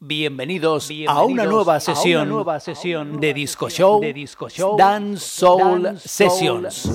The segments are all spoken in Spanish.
Bienvenidos, a, una nueva sesión, nueva sesión de Disco Show, de Disco Show Dance Soul, Sessions.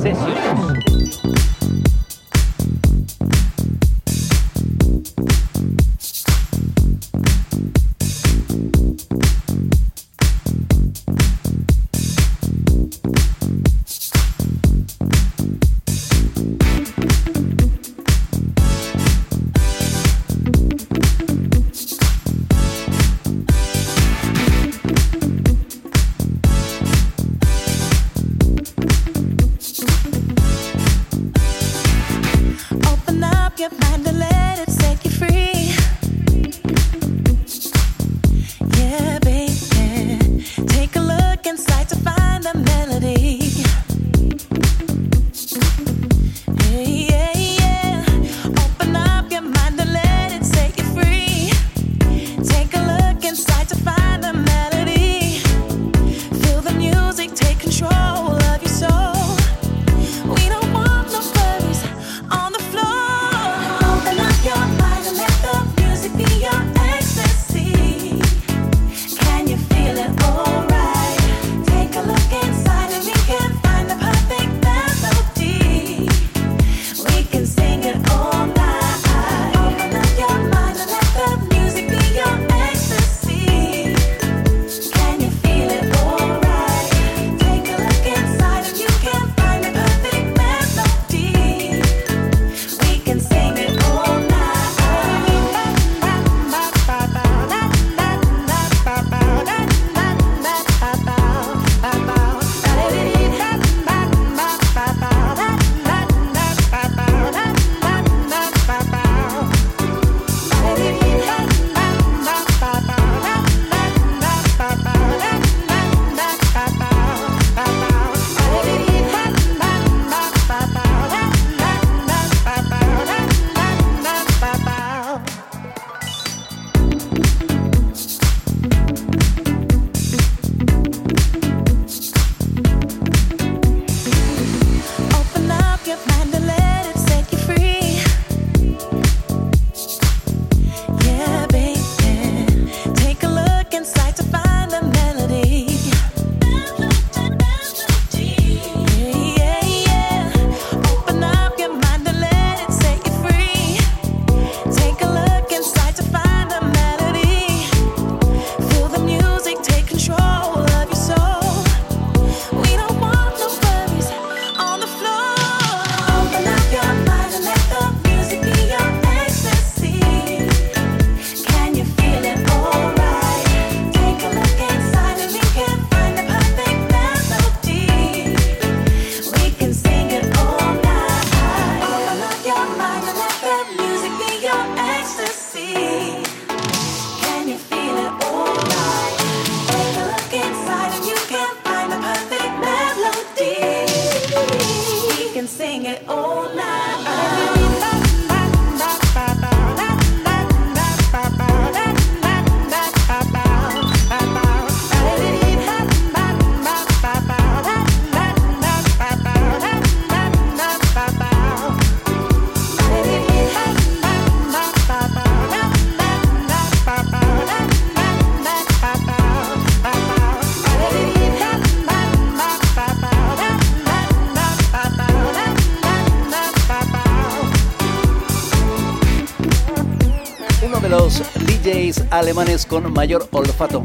Alemanes con mayor olfato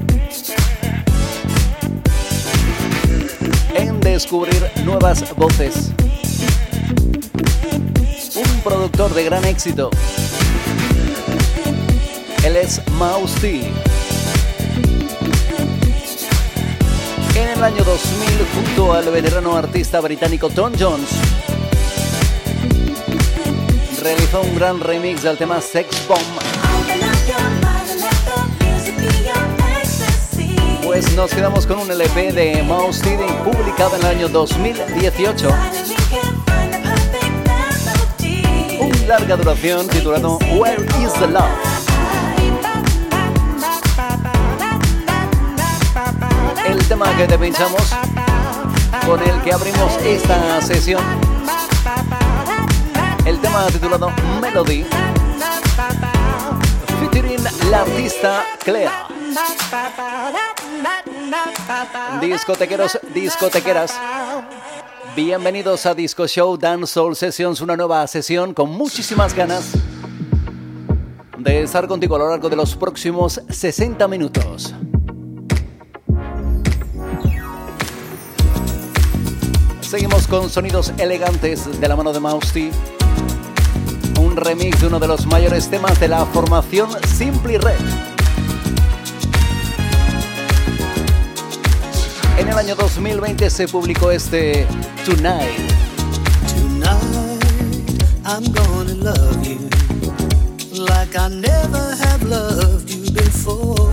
en descubrir nuevas voces. Un productor de gran éxito. Él es Mouse T. En el año 2000, junto al veterano artista británico Tom Jones, realizó un gran remix del tema Sex Bomb nos quedamos con un LP de Mouse T publicado en el año 2018. Un larga duración titulado Where is the Love? El tema que te pinchamos, con el que abrimos esta sesión, el tema titulado Melody, featuring la artista Clea. Discotequeros, discotequeras. Bienvenidos a Disco Show Dance Soul Sessions, una nueva sesión con muchísimas ganas de estar contigo a lo largo de los próximos 60 minutos. Seguimos con sonidos elegantes de la mano de Mausti. Un remix de uno de los mayores temas de la formación Simply Red. En el año 2020 se publicó este Tonight. Tonight I'm gonna love you like I never have loved you before.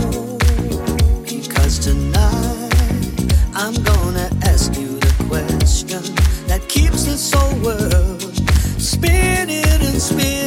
Because tonight I'm gonna ask you question that keeps this whole world spinning and spinning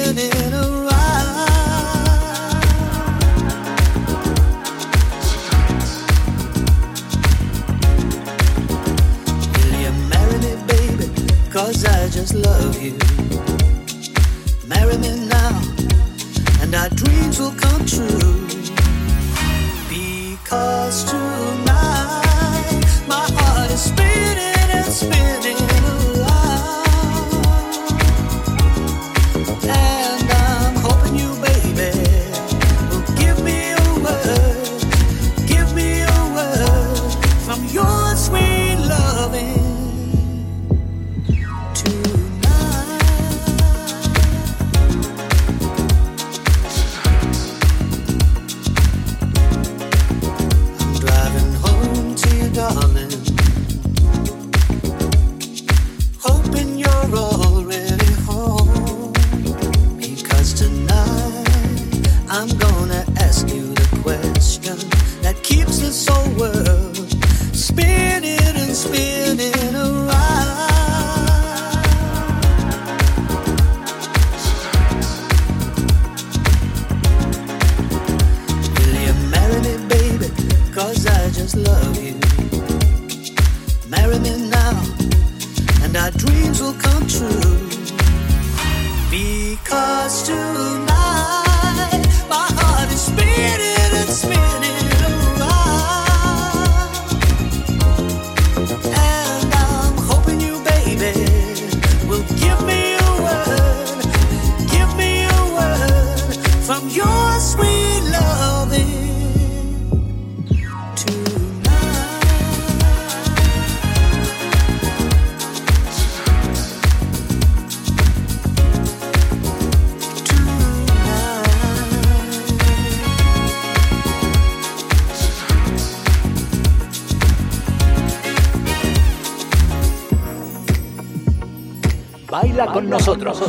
con nosotros.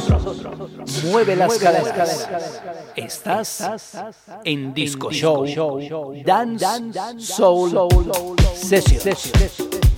Mueve las caderas. Estás en Disco Show Dance Soul Session.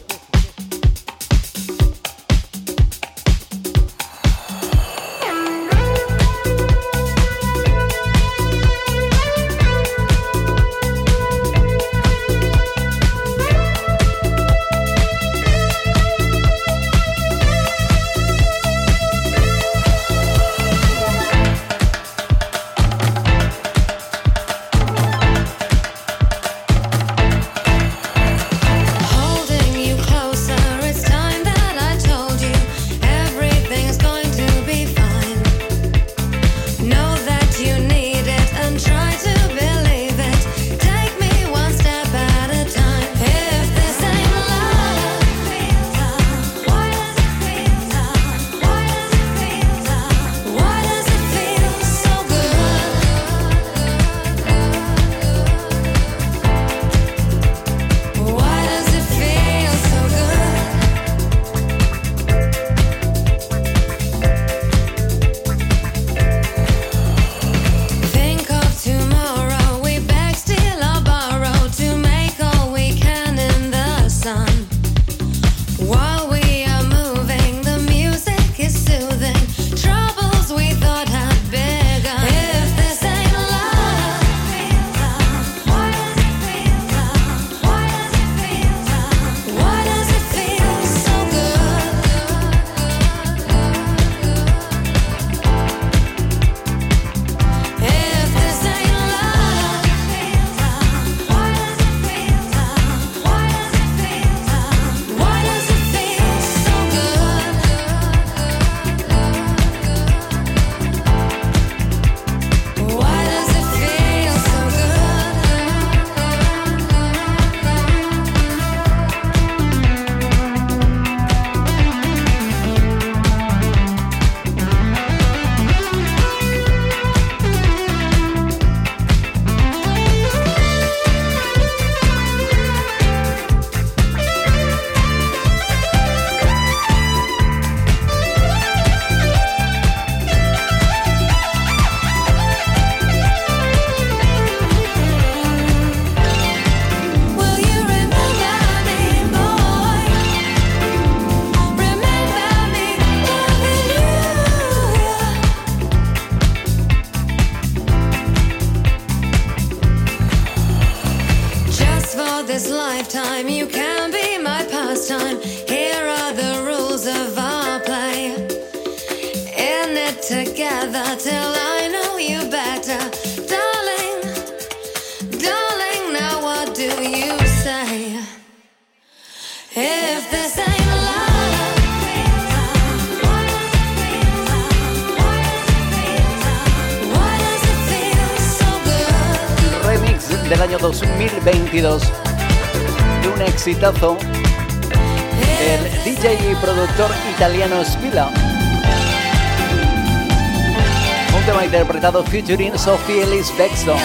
Interpretado featuring Sophie Ellis Bexton.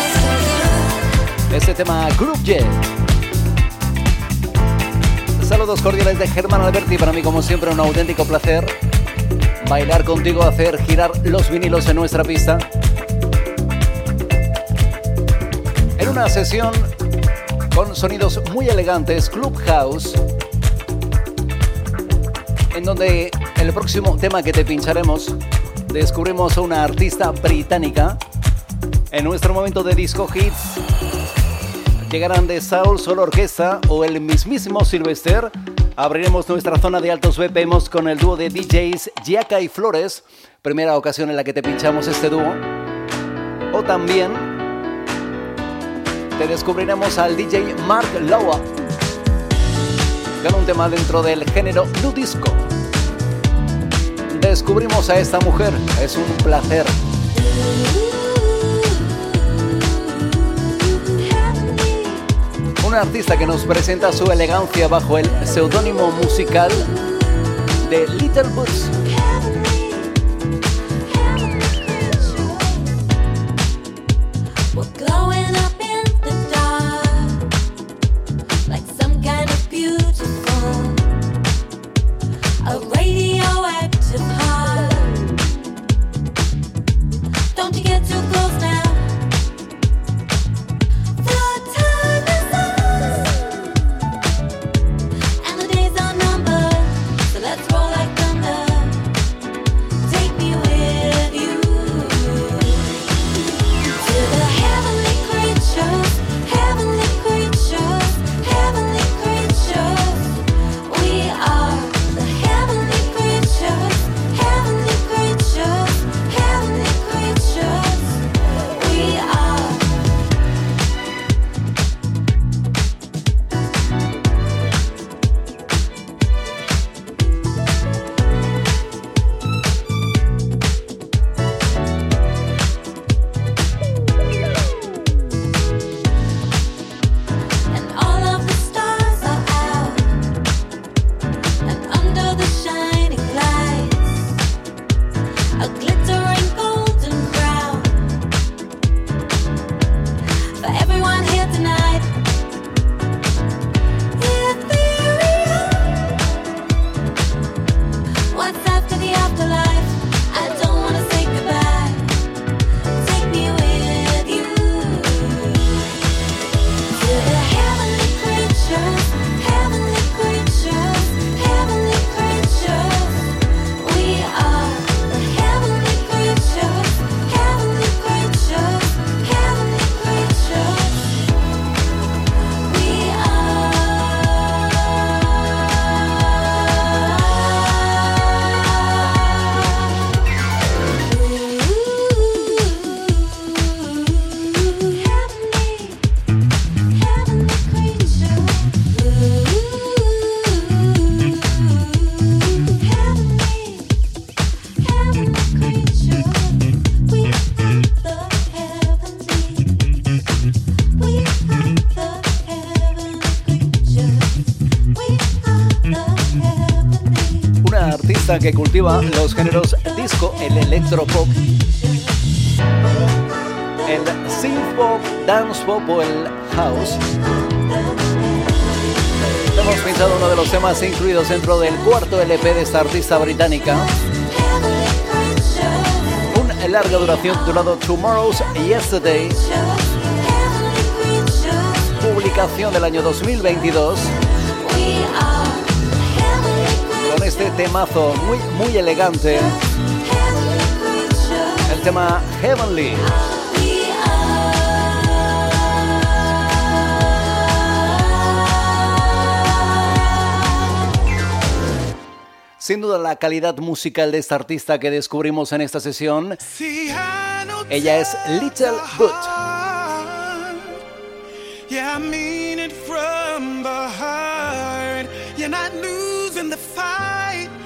Este tema Group Jet. Saludos cordiales de Germán Alberti, para mí como siempre un auténtico placer bailar contigo, hacer girar los vinilos en nuestra pista. En una sesión con sonidos muy elegantes, Clubhouse, en donde el próximo tema que te pincharemos descubrimos a una artista británica. En nuestro momento de disco hits llegarán de Soul Solo Orquesta o el mismísimo Sylvester. Abriremos nuestra zona de altos BPMs con el dúo de DJs Giaca y Flores, primera ocasión en la que te pinchamos este dúo. O también te descubriremos al DJ Mark Lowa con un tema dentro del género nu disco. Descubrimos a esta mujer, es un placer. Un artista que nos presenta su elegancia bajo el seudónimo musical de Little Boots. Que cultiva los géneros disco, el electropop, el synth pop, dance pop o el house. Hemos pinchado uno de los temas incluidos dentro del cuarto LP de esta artista británica. Un larga duración titulado Tomorrow's Yesterday. Publicación del año 2022 con este temazo muy, muy elegante. El tema Heavenly. Sin duda la calidad musical de esta artista que descubrimos en esta sesión. Ella es Little Good.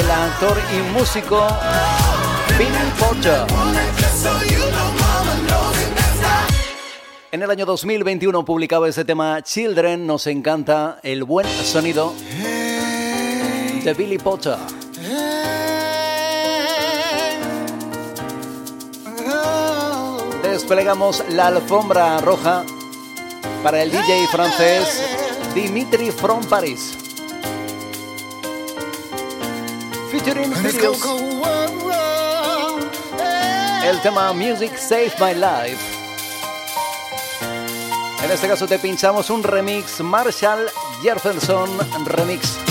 el actor y músico Billy Porter. En el año 2021 publicaba este tema Children, nos encanta el buen sonido de Billy Potter. Desplegamos la alfombra roja para el DJ francés Dimitri from Paris. El tema Music Save My Life. En este caso te pinchamos un remix Marshall Jefferson Remix.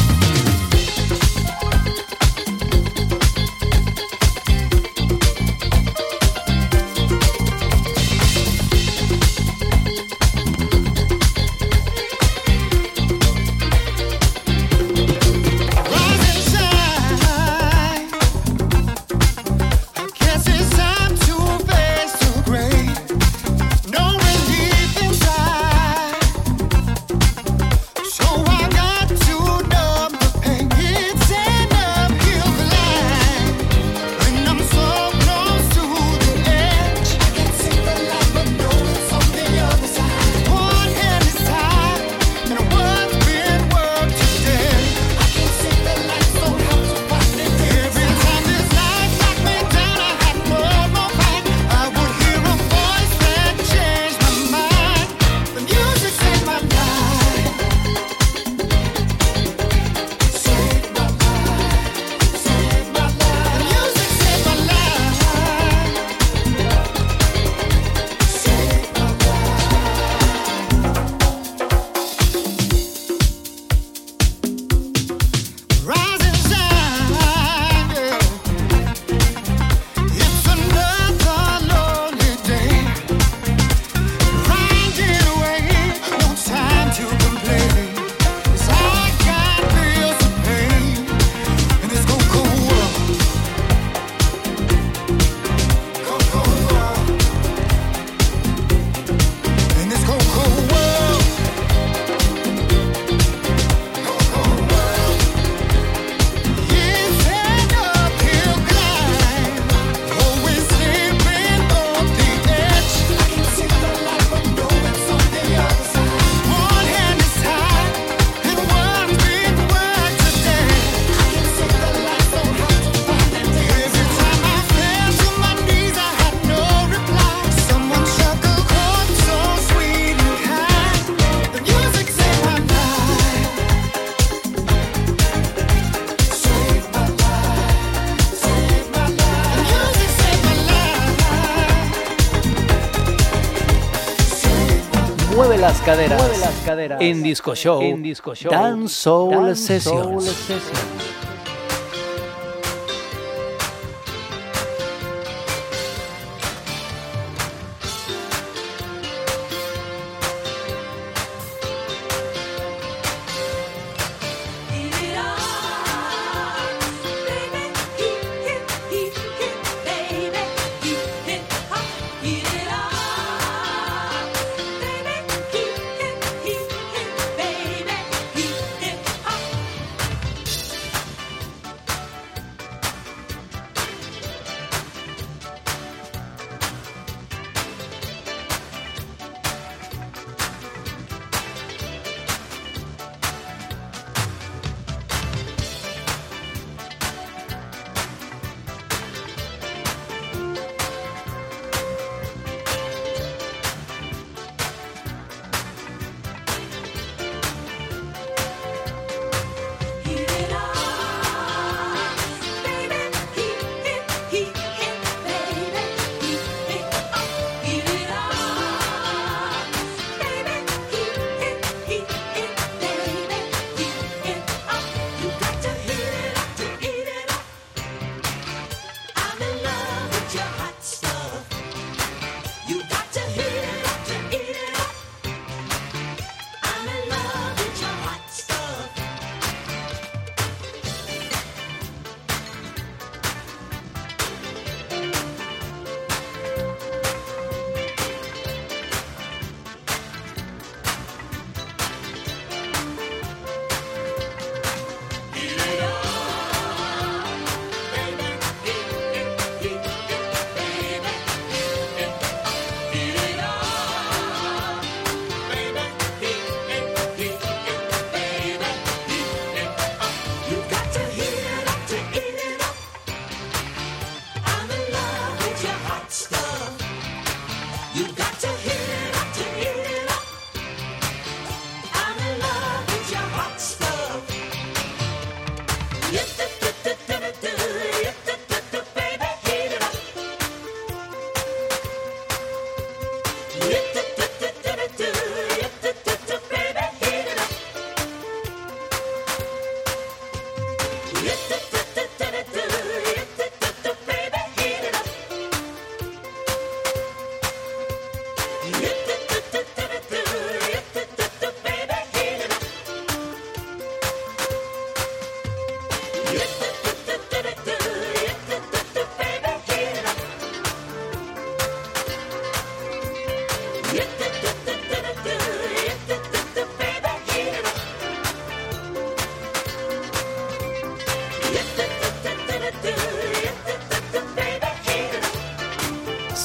Caderas, mueve las caderas. En Disco Show, en Disco Show, Dance Soul Sessions.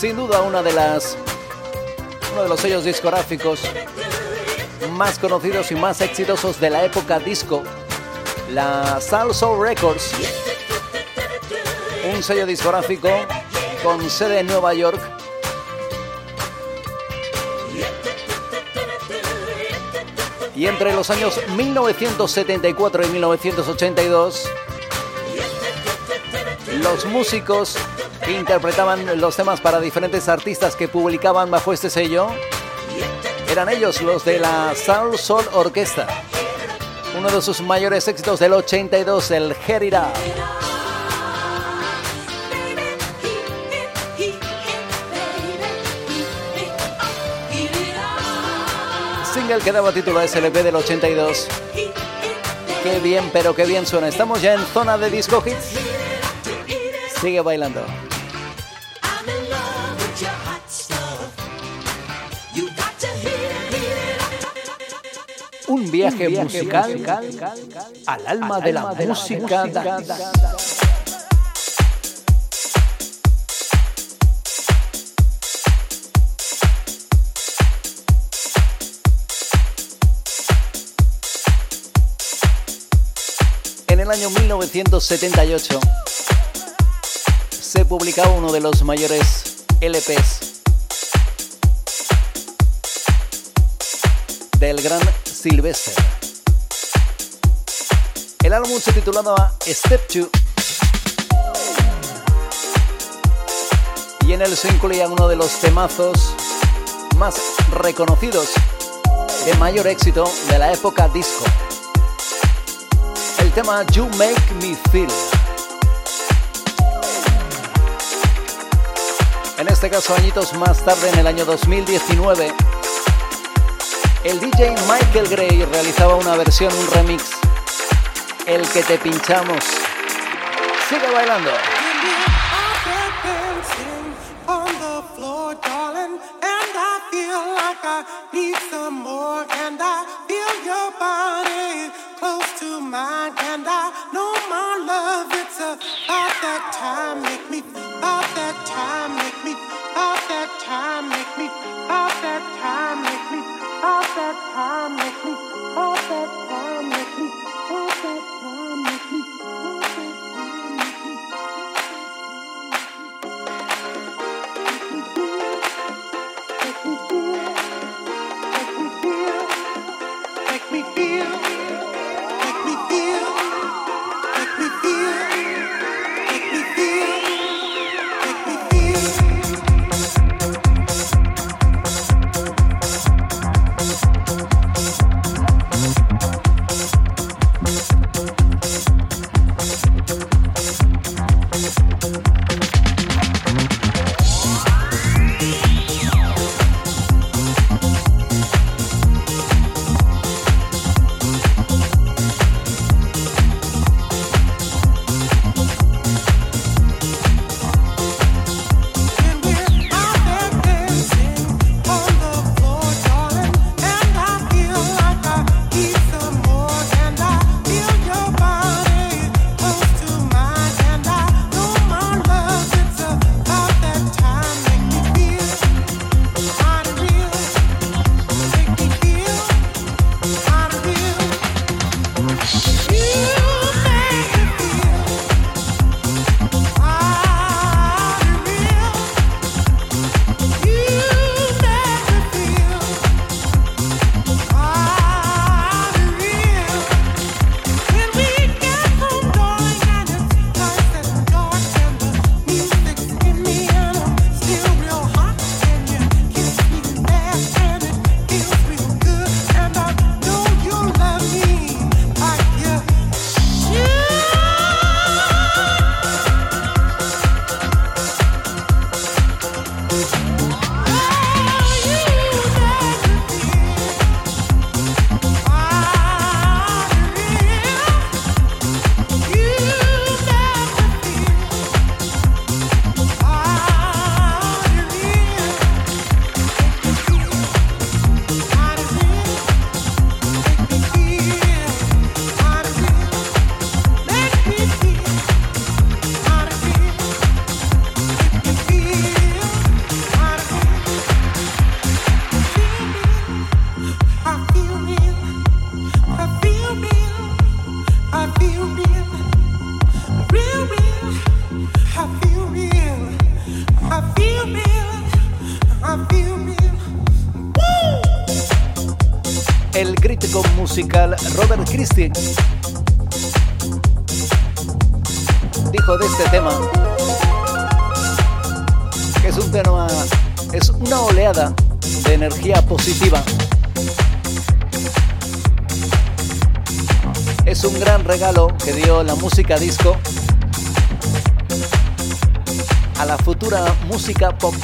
Sin duda una de las uno de los sellos discográficos más conocidos y más exitosos de la época disco, la Salsoul Records, un sello discográfico con sede en Nueva York. Y entre los años 1974 y 1982, los músicos interpretaban los temas para diferentes artistas que publicaban bajo este sello. Eran ellos los de la Soul Soul Orquesta. Uno de sus mayores éxitos del 82, el Herida. Single que daba título a SLP del 82. Qué bien, pero qué bien suena. Estamos ya en zona de disco hits. Sigue bailando. Un viaje, musical, al alma, de, la música. En el año 1978 se publicaba uno de los mayores LPs del gran Sylvester. El álbum se titulaba Step 2 y en él se incluía uno de los temazos más reconocidos de mayor éxito de la época disco. El tema You Make Me Feel. En este caso, añitos más tarde, en el año 2019, el DJ Michael Gray realizaba una versión, un remix, el que te pinchamos. Sigue bailando. need Dijo de este tema que es un tema, es una oleada de energía positiva. Es un gran regalo que dio la música disco a la futura música pop.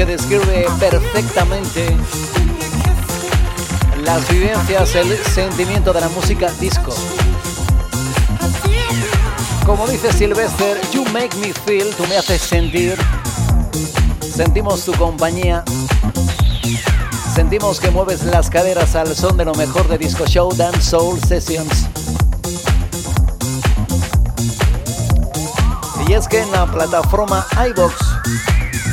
Que describe perfectamente las vivencias, el sentimiento de la música disco. Como dice Sylvester, you make me feel, tú me haces sentir. Sentimos tu compañía. Sentimos que mueves las caderas al son de lo mejor de Disco Show Dance Soul Sessions. Y es que en la plataforma iBox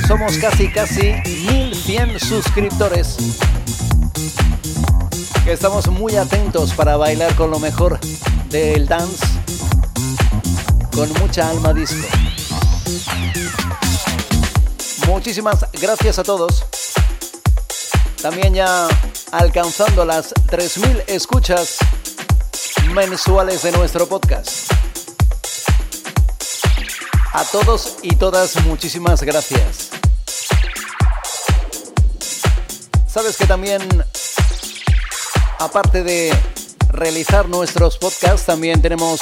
somos casi casi 1100 suscriptores. estamos muy atentos para bailar con lo mejor del dance con mucha alma disco. Muchísimas gracias a todos. También ya alcanzando las 3.000 escuchas mensuales de nuestro podcast. A todos y todas, muchísimas gracias. Sabes que también, aparte de realizar nuestros podcasts, también tenemos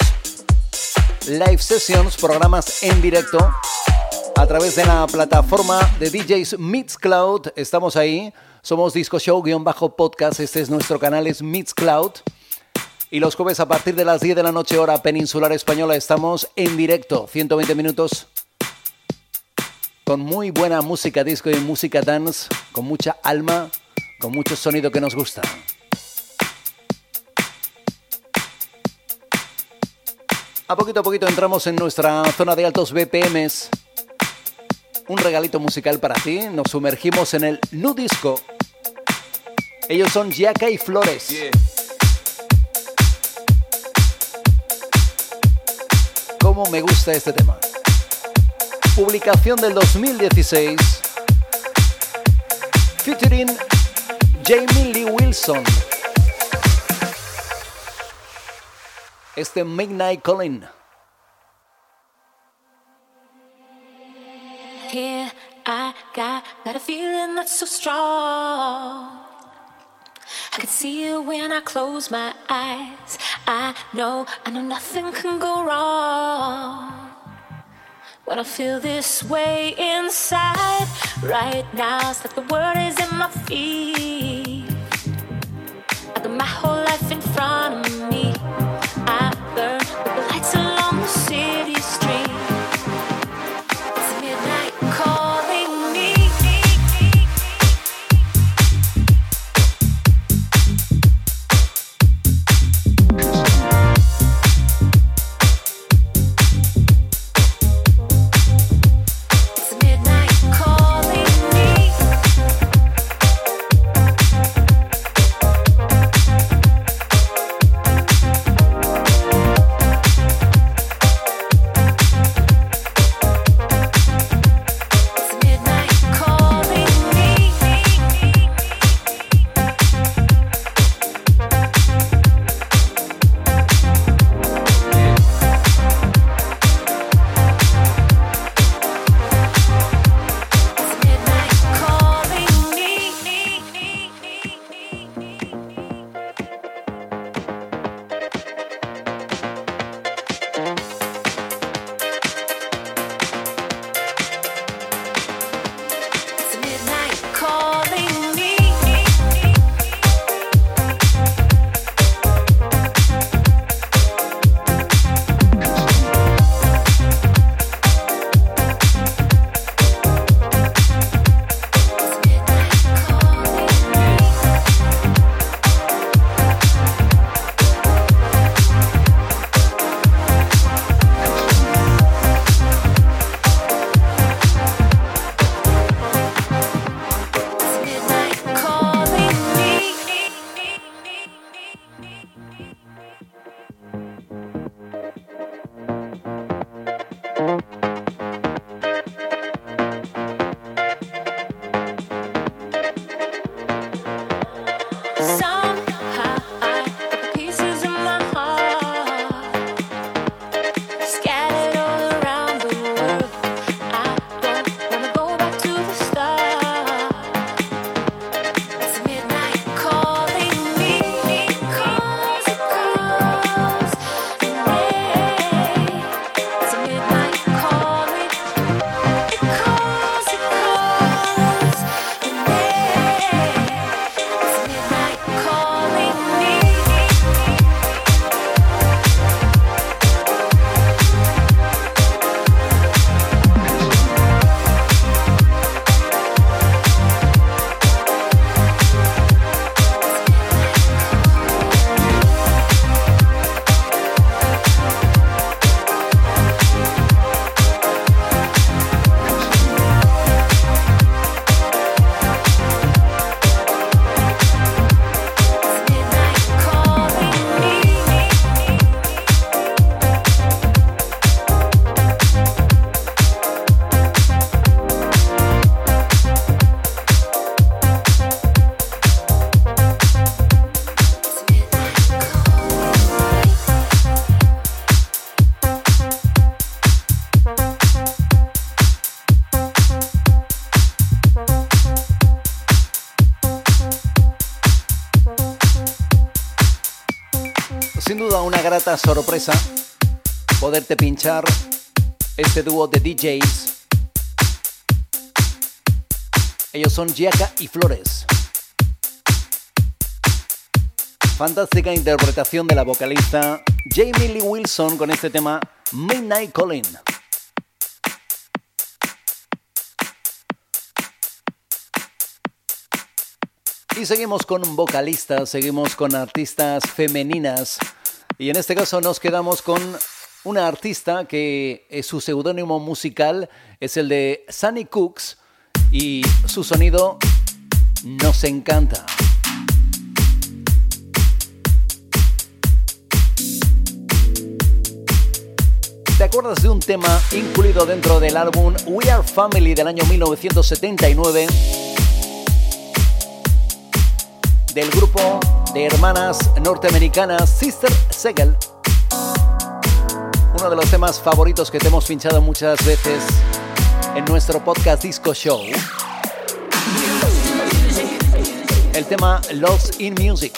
live sessions, programas en directo a través de la plataforma de DJs Mixcloud. Estamos ahí. Somos Disco Show-podcast. Este es nuestro canal, es Mixcloud. Y los jueves a partir de las 10 de la noche hora peninsular española estamos en directo, 120 minutos, con muy buena música disco y música dance, con mucha alma, con mucho sonido que nos gusta. A poquito a poquito entramos en nuestra zona de altos BPMs. Un regalito musical para ti. Nos sumergimos en el Nu Disco. Ellos son Yaka y Flores. cómo me gusta este tema. Publicación del 2016. Featuring Jamie Lee Wilson. Este Midnight Calling. Here I got, got a feeling that's so strong. I can see you when I close my eyes. I know, I know nothing can go wrong. When I feel this way inside, right now, it's like the world is in my feet. I sin duda una grata sorpresa poderte pinchar este dúo de DJs. Ellos son Giaca y Flores. Fantástica interpretación de la vocalista Jamie Lee Wilson con este tema Midnight Calling. Y seguimos con vocalistas, seguimos con artistas femeninas. Y en este caso nos quedamos con una artista que es su seudónimo musical es el de Sunny Cooks y su sonido nos encanta. ¿Te acuerdas de un tema incluido dentro del álbum We Are Family del año 1979? del grupo de hermanas norteamericanas Sister Segel. Uno de los temas favoritos que te hemos pinchado muchas veces en nuestro podcast Disco Show. El tema Lost in Music.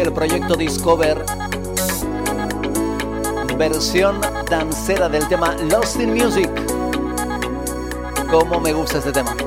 El proyecto Discover. Versión dancera del tema Lost in Music. Como me gusta este tema.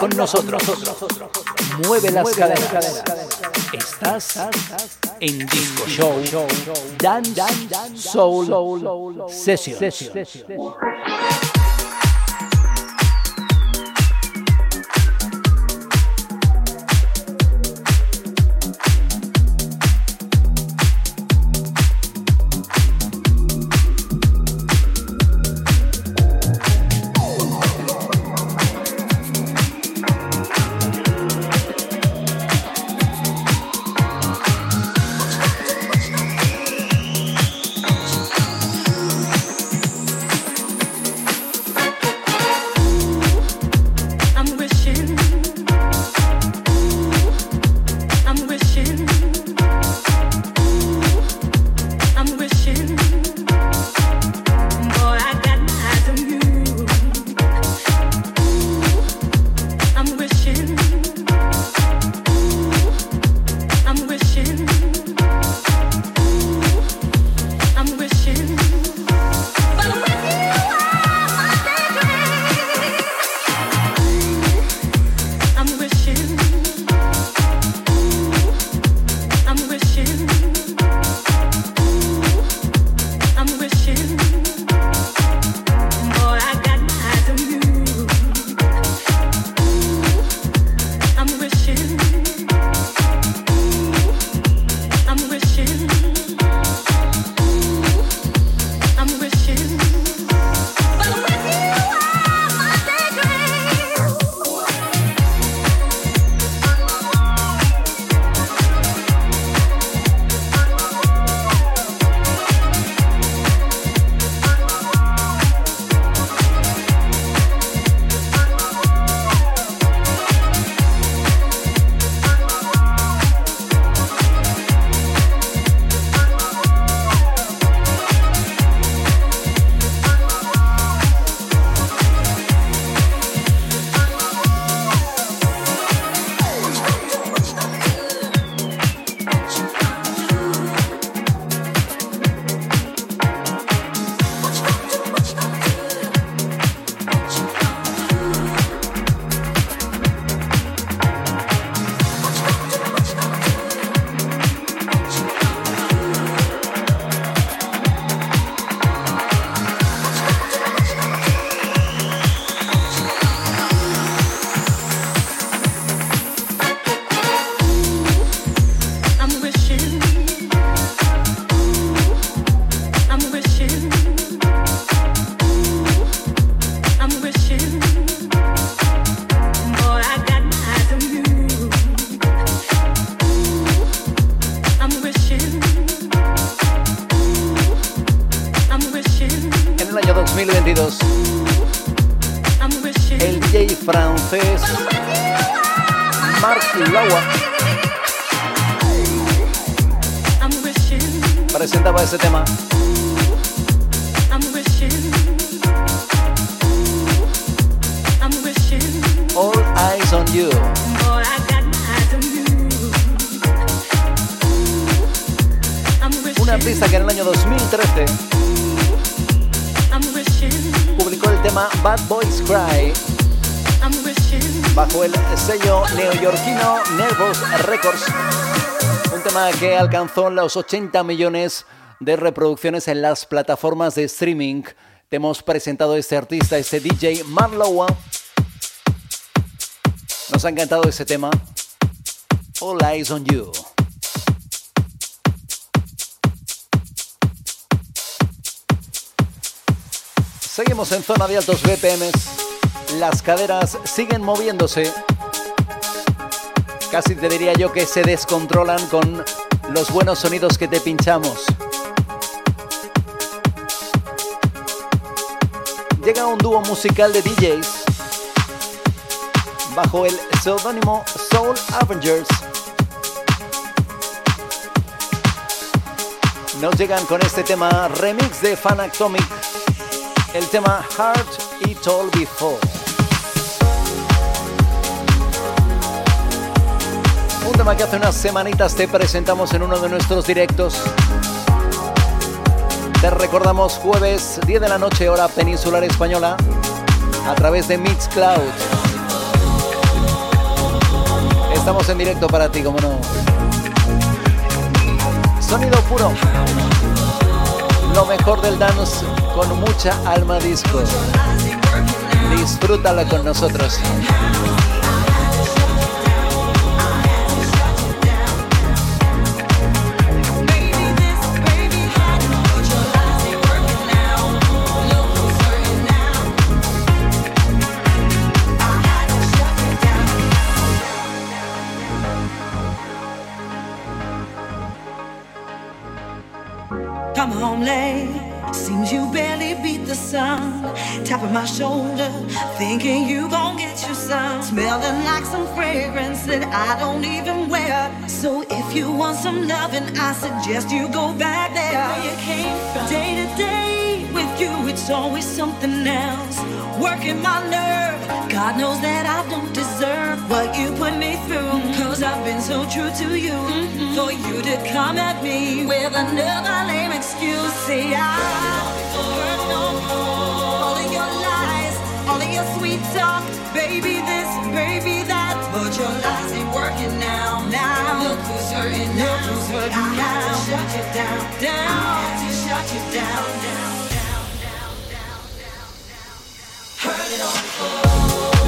Con nosotros. Mueve las caderas. Estás en Disco Show. Dance Soul Session. Que alcanzó los 80 millones de reproducciones en las plataformas de streaming. Te hemos presentado este artista, este DJ Marlowa. Nos ha encantado ese tema. All Eyes on You. Seguimos en zona de altos BPMs. Las caderas siguen moviéndose. Casi te diría yo que se descontrolan con los buenos sonidos que te pinchamos. Llega un dúo musical de DJs bajo el seudónimo Soul Avengers. Nos llegan con este tema remix de Fan Atomic, el tema Heart It All Before. Un tema que hace unas semanitas te presentamos en uno de nuestros directos. Te recordamos jueves 10 de la noche hora peninsular española a través de Mixcloud. Estamos en directo para ti, como no. Sonido puro. Lo mejor del dance con mucha alma disco. Disfrútala con nosotros. Tapping my shoulder, thinking you gon' get you some. Smelling like some fragrance that I don't even wear. So if you want some loving, I suggest you go back there. Where you came from. Day to day with you, it's always something else. Working my nerve. God knows that I don't deserve what you put me through. Cause I've been so true to you. Mm-hmm. For you to come at me with another lame excuse. See, I talk, baby this, baby that. But your lies ain't working now. Now look who's hurting now. Look who's hurting I now. had to shut you down, down. I had to shut you down, down, down, down, down, down, down. Heard it all before.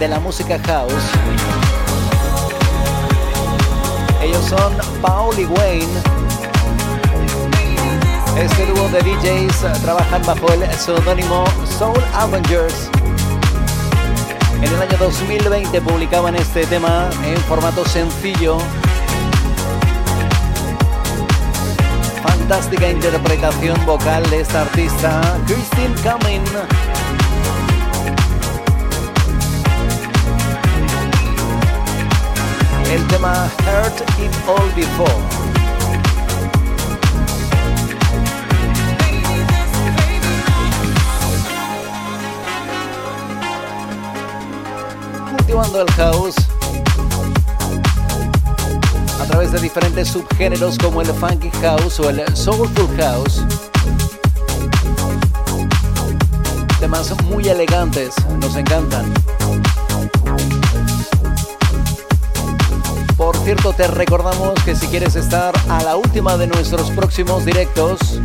De la música house. Ellos son Paul y Wayne. Este dúo de DJs trabajan bajo el seudónimo Soul Avengers. En el año 2020 publicaban este tema en formato sencillo. fantástica interpretación vocal de esta artista, Christine Cumming. El tema Heart It All Before. cultivando el house a través de diferentes subgéneros como el funky house o el soulful house. Temas muy elegantes, nos encantan. Cierto, te recordamos que si quieres estar a la última de nuestros próximos directos,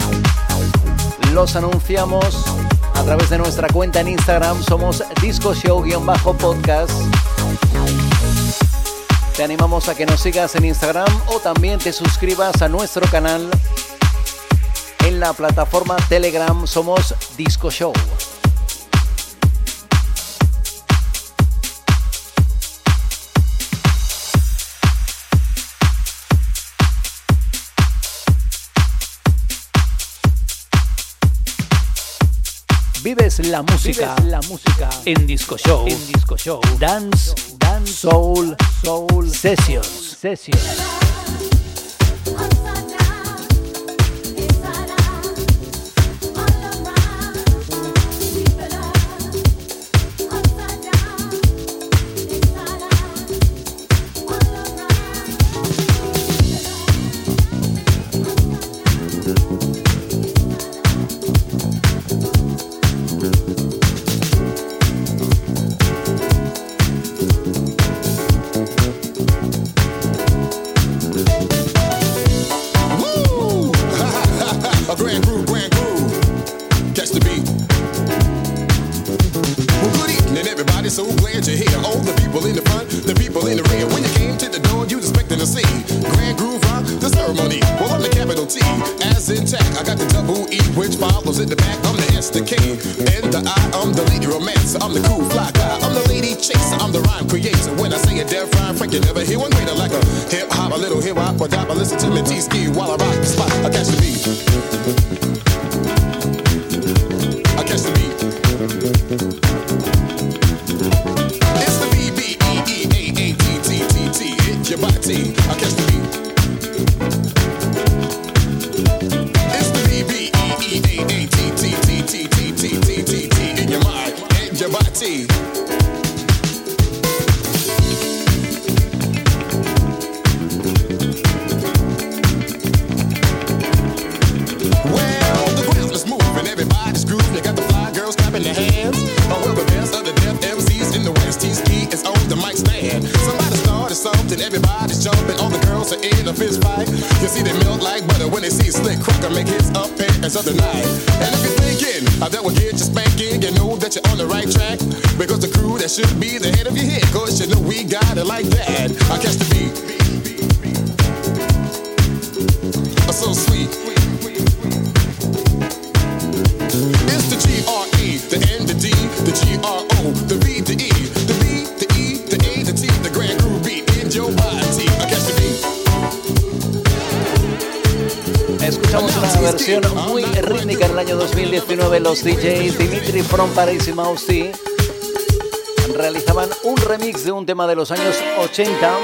los anunciamos a través de nuestra cuenta en Instagram. Somos Disco Show-podcast. Te animamos a que nos sigas en Instagram o también te suscribas a nuestro canal en la plataforma Telegram. Somos Disco Show. Vives la música, la música. En Disco Show, en Disco Show, Dance, Dance, Soul, Soul. Sessions, Sessions. And if you're thinking that will get you spanking, you know that you're on the right track. Because the crew that should be the head of your hit, cause you know we got it like that. I catch the beat. Oh, so sweet. It's the G R E, the N, the D, the G R O. muy rítmica en el año 2019 los DJs Dimitri From Paris y Mausti realizaban un remix de un tema de los años 80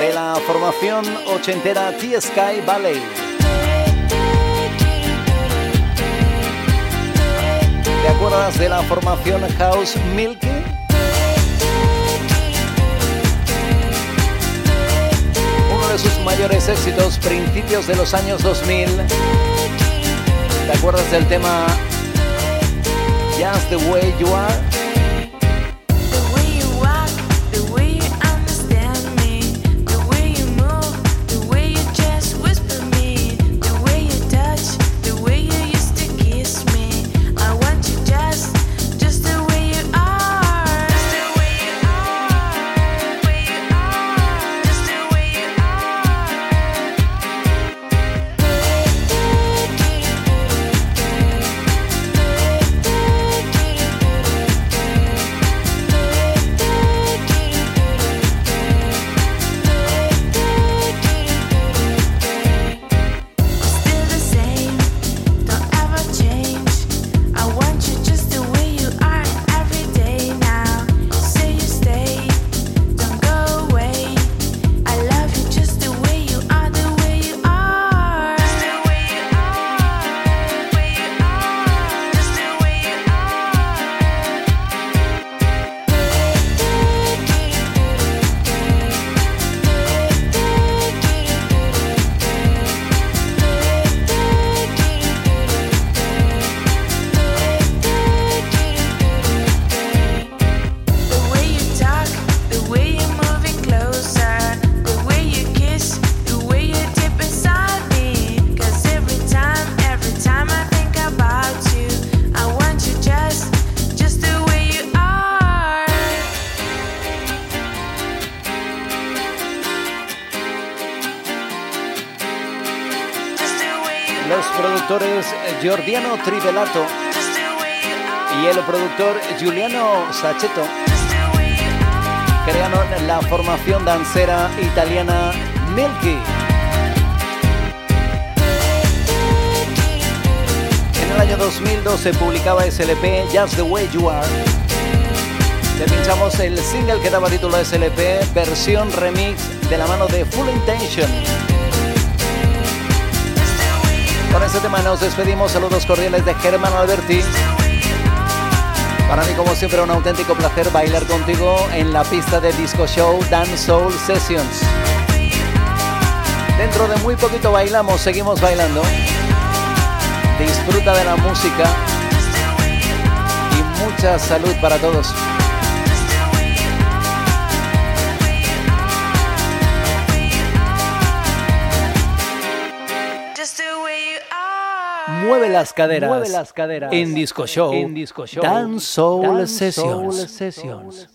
de la formación ochentera T-Sky Ballet. ¿Te acuerdas de la formación House Milky? Mayores éxitos, principios de los años 2000. ¿Te acuerdas del tema Just the Way You Are? Saccheto crearon la formación dancera italiana Milky. En el año 2002 se publicaba SLP Just the Way You Are. Le pinchamos el single que daba título a SLP, versión remix de la mano de Full Intention. Con este tema nos despedimos. Saludos cordiales de Germán Alberti. Para mí, como siempre, un auténtico placer bailar contigo en la pista de Disco Show Dance Soul Sessions. Dentro de muy poquito bailamos, seguimos bailando. Disfruta de la música y mucha salud para todos. Mueve las caderas. Mueve las caderas. En Disco Show. En Disco Show. Dance Soul, Sessions. Sessions.